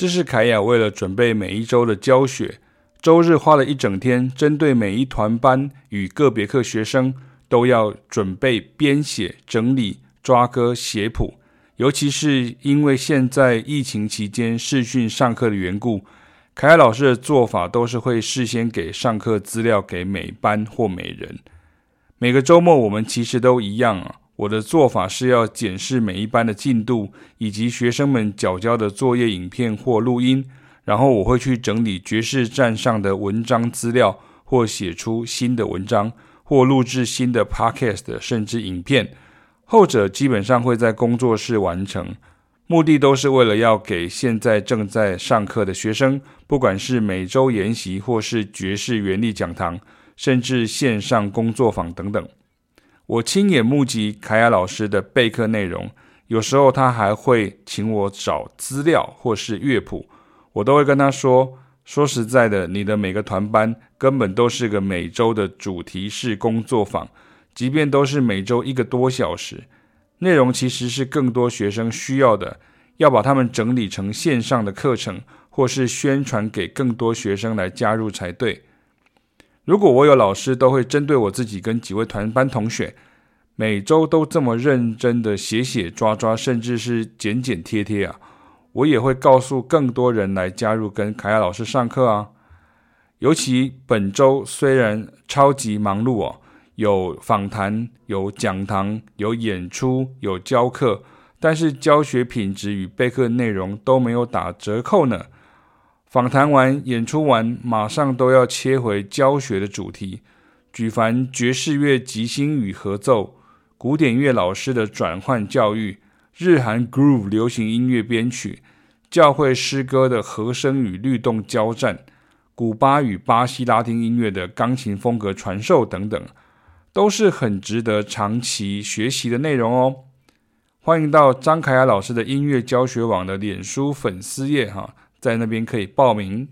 这是凯雅为了准备每一周的教学，周日花了一整天，针对每一团班与个别课学生，都要准备编写、整理、抓歌、写谱。尤其是因为现在疫情期间视讯上课的缘故，凯雅老师的做法都是会事先给上课资料给每班或每人。每个周末我们其实都一样啊。我的做法是要检视每一班的进度，以及学生们缴交的作业影片或录音，然后我会去整理爵士站上的文章资料，或写出新的文章，或录制新的 podcast，甚至影片。后者基本上会在工作室完成，目的都是为了要给现在正在上课的学生，不管是每周研习，或是爵士原力讲堂，甚至线上工作坊等等，我亲眼目击凯雅老师的备课内容，有时候他还会请我找资料或是乐谱，我都会跟他说：说实在的，你的每个团班根本都是个每周的主题式工作坊。即便都是每周一个多小时，内容其实是更多学生需要的，要把它们整理成线上的课程，或是宣传给更多学生来加入才对。如果我有老师，都会针对我自己跟几位团班同学，每周都这么认真的写写抓抓，甚至是剪剪贴贴啊，我也会告诉更多人来加入跟凯亚老师上课啊。尤其本周虽然超级忙碌哦。有访谈，有讲堂，有演出，有教课，但是教学品质与备课内容都没有打折扣呢。访谈完，演出完，马上都要切回教学的主题，举凡爵士乐即兴与合奏，古典乐老师的转换教育，日韩 groove 流行音乐编曲，教会诗歌的和声与律动交战，古巴与巴西拉丁音乐的钢琴风格传授等等。都是很值得长期学习的内容哦。欢迎到张凯雅老师的音乐教学网的脸书粉丝页哈，在那边可以报名。